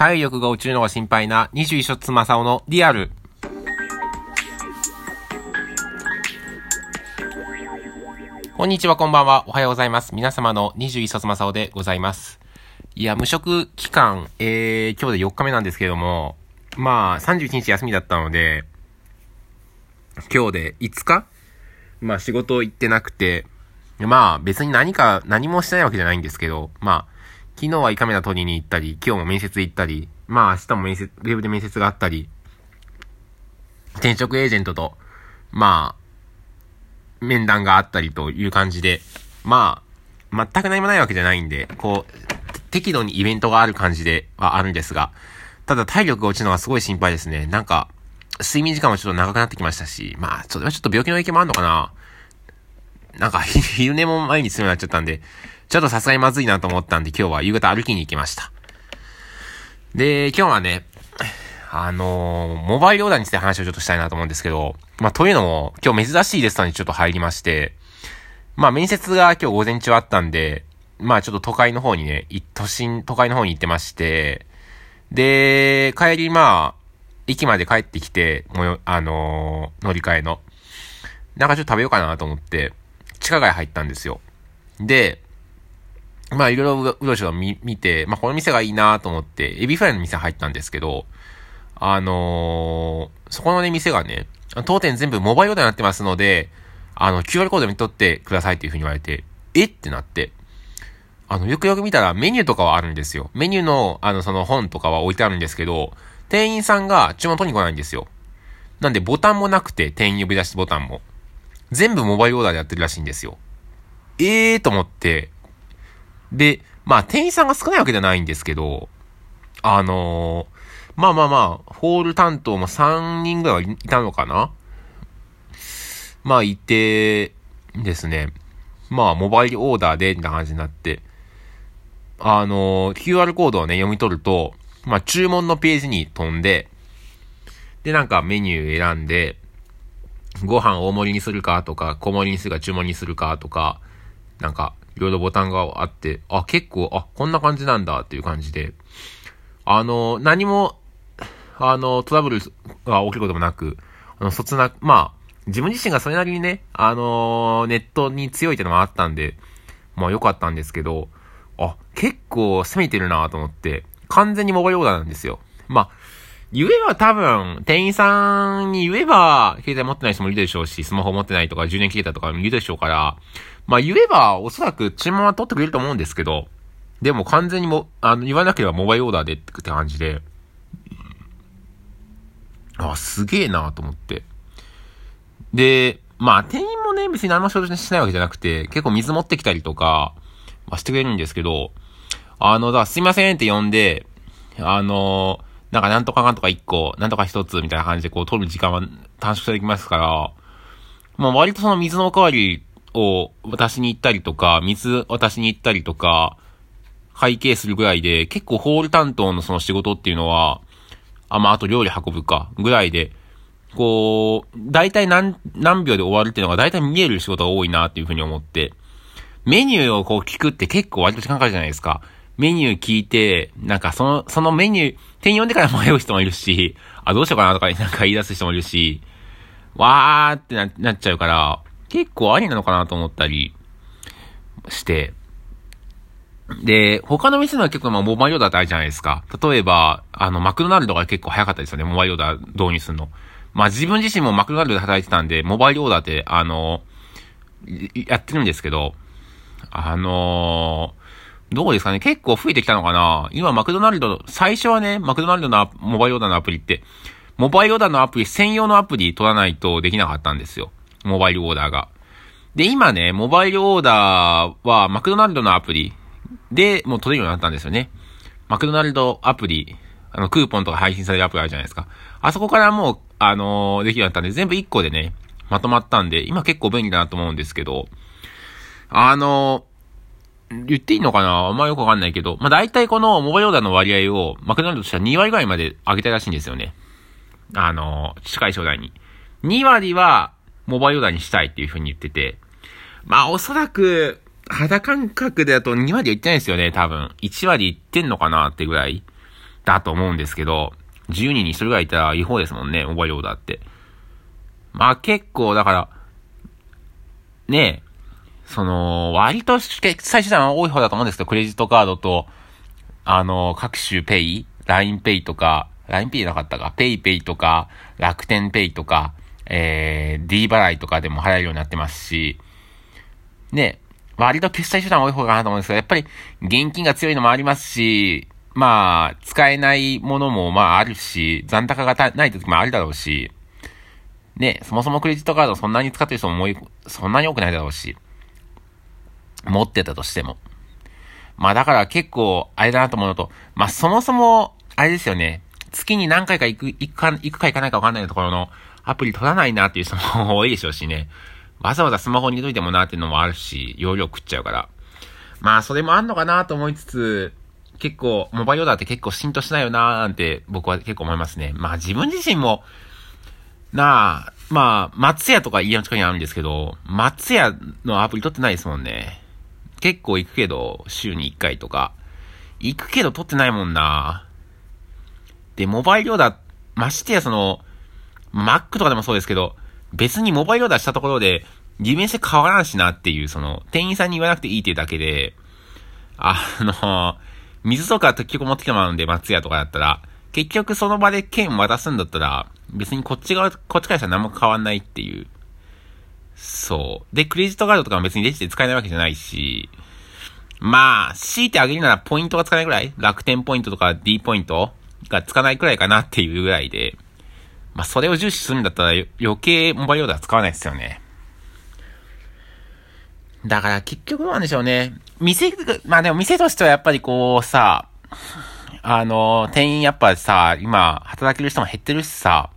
体力が落ちるのが心配な21卒正雄のリアル。こんにちは、こんばんは。おはようございます。皆様の21卒正雄でございます。いや、無職期間、えー、今日で4日目なんですけども、まあ、31日休みだったので、今日で5日？まあ仕事行ってなくて、まあ別に何か、何もしてないわけじゃないんですけど、まあ、昨日は胃カメラ取りに行ったり、今日も面接行ったり、まあ明日も面接、ウェブで面接があったり、転職エージェントと、まあ、面談があったりという感じで、まあ、全く何もないわけじゃないんで、こう、適度にイベントがある感じではあるんですが、ただ体力が落ちるのはすごい心配ですね。なんか、睡眠時間もちょっと長くなってきましたし、まあ、それはちょっと病気の影響もあるのかな。なんか、昼寝も毎日するようになっちゃったんで、ちょっとさすがにまずいなと思ったんで、今日は夕方歩きに行きました。で、今日はね、あのー、モバイルオーダーについて話をちょっとしたいなと思うんですけど、まあ、というのも、今日珍しいレストランにちょっと入りまして、まあ、面接が今日午前中あったんで、まあ、ちょっと都会の方にね、都心、都会の方に行ってまして、で、帰りまあ、駅まで帰ってきて、もう、あのー、乗り換えの。なんかちょっと食べようかなと思って、地下街入ったんですよ。で、まあいろいろうろちょろ見見て、まあこの店がいいなと思って、エビフライの店入ったんですけど、あのー、そこのね、店がね、当店全部モバイルオーダーになってますので、あの、QR コード見とってくださいっていうふうに言われて、えってなって、あの、よくよく見たらメニューとかはあるんですよ。メニューの、あの、その本とかは置いてあるんですけど、店員さんが注文取りに来ないんですよ。なんでボタンもなくて、店員呼び出しボタンも。全部モバイルオーダーでやってるらしいんですよ。ええーと思って、で、まあ、店員さんが少ないわけじゃないんですけど、あのー、まあまあまあ、ホール担当も3人ぐらいはいたのかなまあ、いて、ですね。まあ、モバイルオーダーで、みたいな感じになって、あのー、QR コードをね、読み取ると、まあ、注文のページに飛んで、で、なんかメニュー選んで、ご飯大盛りにするかとか、小盛りにするか注文にするかとか、なんか、いろいろボタンがあって、あ、結構、あ、こんな感じなんだっていう感じで、あの、何も、あの、トラブルが起きることもなく、あの、そつな、まあ、自分自身がそれなりにね、あのネットに強いっていうのもあったんで、まあ良かったんですけど、あ、結構攻めてるなと思って、完全にモバイルオーダーなんですよ。まあ、言えば多分、店員さんに言えば、携帯持ってない人もいるでしょうし、スマホ持ってないとか、充電切れたとかもいるでしょうから、まあ言えば、おそらく注文は取ってくれると思うんですけど、でも完全にも、あの、言わなければモバイルオーダーでって感じで、あ、すげえなと思って。で、まあ店員もね、別に何も仕事しないわけじゃなくて、結構水持ってきたりとか、まあ、してくれるんですけど、あの、だすいませんって呼んで、あのなんかなんとかなんとか1個、なんとか1つみたいな感じでこう取る時間は短縮されてきますから、まあ割とその水のおかわりを渡しに行ったりとか、水渡しに行ったりとか、会計するぐらいで、結構ホール担当のその仕事っていうのは、あ、まあ、あと料理運ぶか、ぐらいで、こう、大体何、何秒で終わるっていうのが大体見える仕事が多いなっていうふうに思って、メニューをこう聞くって結構割と時間かかるじゃないですか。メニュー聞いて、なんかその、そのメニュー、店員呼んでから迷う人もいるし、あ、どうしようかなとかなんか言い出す人もいるし、わーってななっちゃうから、結構ありなのかなと思ったりして、で、他の店のは結構まあモバイルオーダーってあるじゃないですか。例えば、あの、マクドナルドが結構早かったですよね、モバイルオーダー導入するの。まあ自分自身もマクドナルドで働いてたんで、モバイルオーダーって、あの、やってるんですけど、あのどうですかね？結構増えてきたのかな？今、マクドナルド、最初はね、マクドナルドのモバイルオーダーのアプリって、モバイルオーダーのアプリ、専用のアプリ取らないとできなかったんですよ。モバイルオーダーが。で、今ね、モバイルオーダーは、マクドナルドのアプリでもう取れるようになったんですよね。マクドナルドアプリ、あの、クーポンとか配信されるアプリあるじゃないですか。あそこからもう、あのー、できるようになったんで、全部1個でね、まとまったんで、今結構便利だなと思うんですけど、あのー言っていいのかな？あんまよくわかんないけど、まあ、大体このモバイルオーダーの割合を、マクドナルドとしては2割ぐらいまで上げたらしいんですよね。あの、近い将来に。2割は、モバイルオーダーにしたいっていうふうに言ってて、まあ、おそらく、肌感覚だと2割はいってないですよね、多分。1割いってんのかなってぐらい。だと思うんですけど、10人に1人ぐらいいたら違法ですもんね、モバイルオーダーって。まあ結構、だから、ねえ、その、割と決済手段は多い方だと思うんですけど、クレジットカードと、あの、各種ペイ、LINEPay とか、LINEPay なかったか、PayPay とか、楽天 Pay とか、えー、D 払いとかでも払えるようになってますし、ね、割と決済手段多い方かなと思うんですけど、やっぱり現金が強いのもありますし、まあ、使えないものもまああるし、残高がない時もあるだろうし、ね、そもそもクレジットカードそんなに使ってる人も多いそんなに多くないだろうし、持ってたとしても。まあだから結構、あれだなと思うのと、まあそもそも、あれですよね、月に何回か行く、行くか、行くか行かないか分かんないところのアプリ取らないなっていう人も多いでしょうしね。わざわざスマホに入れといてもなっていうのもあるし、容量食っちゃうから。まあそれもあんのかなと思いつつ、結構、モバイルオーダーって結構浸透しないよなーなんて僕は結構思いますね。まあ自分自身も、なあ、まあ、松屋とか家の近くにあるんですけど、松屋のアプリ取ってないですもんね。結構行くけど、週に1回とか。行くけど取ってないもんな。で、モバイルオーダー、ましてやその、Mac とかでもそうですけど、別にモバイルオーダーしたところで、利便性変わらんしなっていう、その、店員さんに言わなくていいっていうだけで、あの、水とか結局持ってきてもらうんで、松屋とかだったら、結局その場で券渡すんだったら、別にこっち側、こっちからしたら何も変わんないっていう。そう。で、クレジットカードとかも別にレジで使えないわけじゃないし、まあ、強いてあげるならポイントが使えないぐらい楽天ポイントとか D ポイントがつかないくらいかなっていうぐらいで、まあ、それを重視するんだったら余計モバイルオーダー使わないですよね。だから結局どうなんでしょうね。店、まあでも店としてはやっぱりこうさ、あの、店員やっぱさ、今、働ける人も減ってるしさ、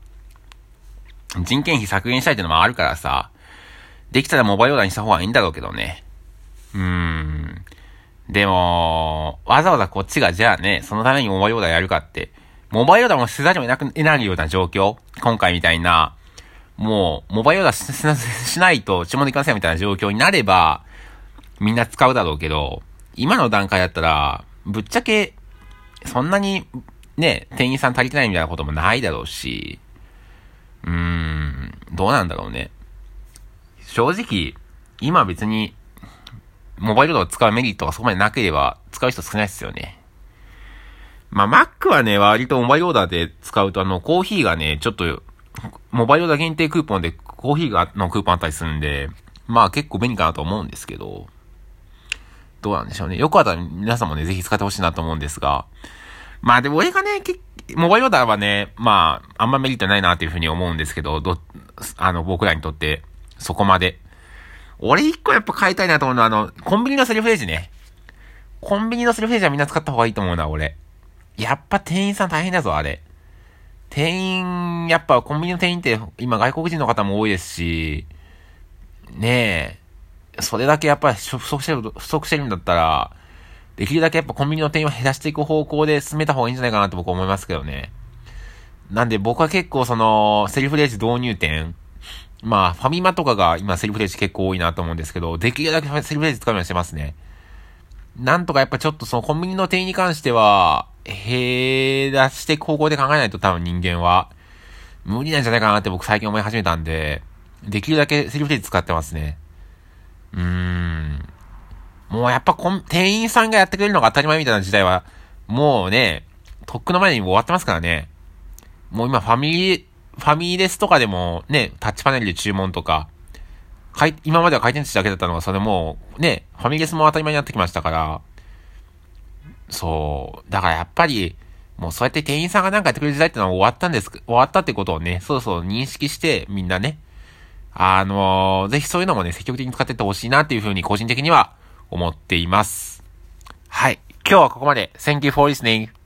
人件費削減したいってのもあるからさ、できたらモバイルオーダーにした方がいいんだろうけどね。うーん。でも、わざわざこっちがじゃあね、そのためにモバイルオーダーやるかって、モバイルオーダーもせざるを得なくなるような状況？今回みたいな、もう、モバイルオーダーしないと注文できませんみたいな状況になれば、みんな使うだろうけど、今の段階だったら、ぶっちゃけ、そんなに、ね、店員さん足りてないみたいなこともないだろうし、うーん、どうなんだろうね。正直、今別に、モバイルドを使うメリットがそこまでなければ、使う人少ないですよね。まあ、Mac はね、割とモバイルオーダーで使うと、あの、コーヒーがね、ちょっと、モバイルオーダー限定クーポンでコーヒーがのクーポンあったりするんで、まあ結構便利かなと思うんですけど、どうなんでしょうね。よかったら皆さんもね、ぜひ使ってほしいなと思うんですが、まあでも俺がね、モバイルオーダーはね、まあ、あんまメリットないなっていうふうに思うんですけど、ど、あの、僕らにとって、そこまで。俺一個やっぱ変えたいなと思うのは、あの、コンビニのセルフレジね。コンビニのセルフレジはみんな使った方がいいと思うな、俺。やっぱ店員さん大変だぞ、あれ。店員、やっぱコンビニの店員って今外国人の方も多いですし、ねえ、それだけやっぱ不足してる、不足してるんだったら、できるだけやっぱコンビニの店員を減らしていく方向で進めた方がいいんじゃないかなって僕は思いますけどね。なんで僕は結構その、セルフレジ導入店、まあ、ファミマとかが今セルフレジ結構多いなと思うんですけど、できるだけセルフレジ使うようにしてますね。なんとかやっぱちょっとそのコンビニの店員に関しては、減らしていく方向で考えないと多分人間は、無理なんじゃないかなって僕最近思い始めたんで、できるだけセルフレジ使ってますね。うーん。もうやっぱ店員さんがやってくれるのが当たり前みたいな時代は、もうね、とっくの前に終わってますからね。もう今ファミリー、ファミレスとかでもね、タッチパネルで注文とか、かい、今までは回転寿司だけだったのが、それも、ね、ファミレスも当たり前になってきましたから、そう。だからやっぱり、もうそうやって店員さんがなんかやってくれる時代ってのは終わったんです、終わったってことをね、そうそう認識して、みんなね、あのー、ぜひそういうのもね、積極的に使ってってほしいなっていうふうに個人的には思っています。はい。今日はここまで。Thank you for listening.